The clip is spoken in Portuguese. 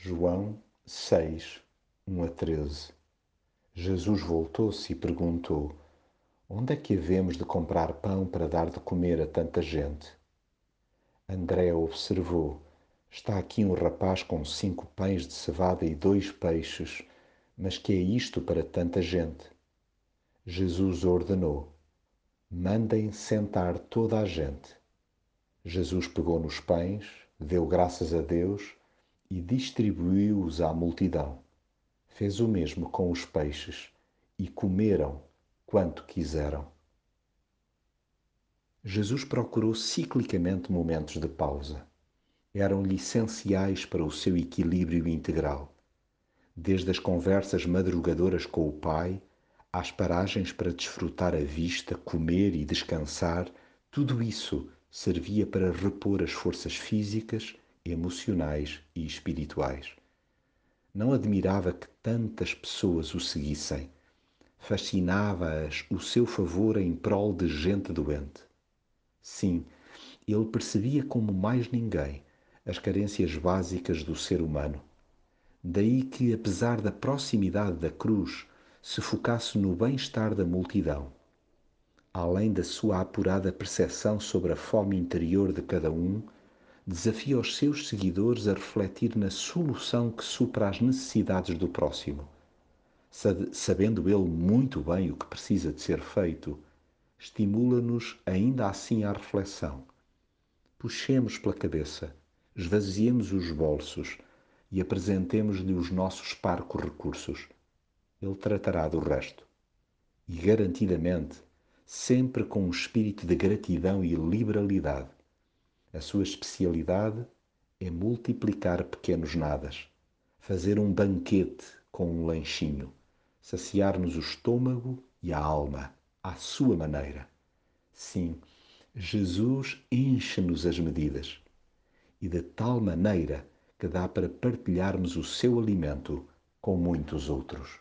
João 6, 1 a 13 Jesus voltou-se e perguntou: Onde é que havemos de comprar pão para dar de comer a tanta gente? André observou: Está aqui um rapaz com cinco pães de cevada e dois peixes, mas que é isto para tanta gente? Jesus ordenou: Mandem sentar toda a gente. Jesus pegou nos pães, deu graças a Deus e distribuiu-os à multidão. Fez o mesmo com os peixes e comeram quanto quiseram. Jesus procurou ciclicamente momentos de pausa. Eram-lhe essenciais para o seu equilíbrio integral. Desde as conversas madrugadoras com o Pai, às paragens para desfrutar a vista, comer e descansar, tudo isso servia para repor as forças físicas emocionais e espirituais. Não admirava que tantas pessoas o seguissem. Fascinava-as o seu favor em prol de gente doente. Sim, ele percebia como mais ninguém as carências básicas do ser humano. Daí que, apesar da proximidade da cruz, se focasse no bem-estar da multidão. Além da sua apurada percepção sobre a fome interior de cada um, desafia os seus seguidores a refletir na solução que supra as necessidades do próximo. Sabendo ele muito bem o que precisa de ser feito, estimula-nos ainda assim à reflexão. Puxemos pela cabeça, esvaziemos os bolsos e apresentemos-lhe os nossos parcos recursos. Ele tratará do resto. E garantidamente, sempre com um espírito de gratidão e liberalidade a sua especialidade é multiplicar pequenos nadas, fazer um banquete com um lanchinho, saciar-nos o estômago e a alma, à sua maneira. Sim, Jesus enche-nos as medidas e de tal maneira que dá para partilharmos o seu alimento com muitos outros.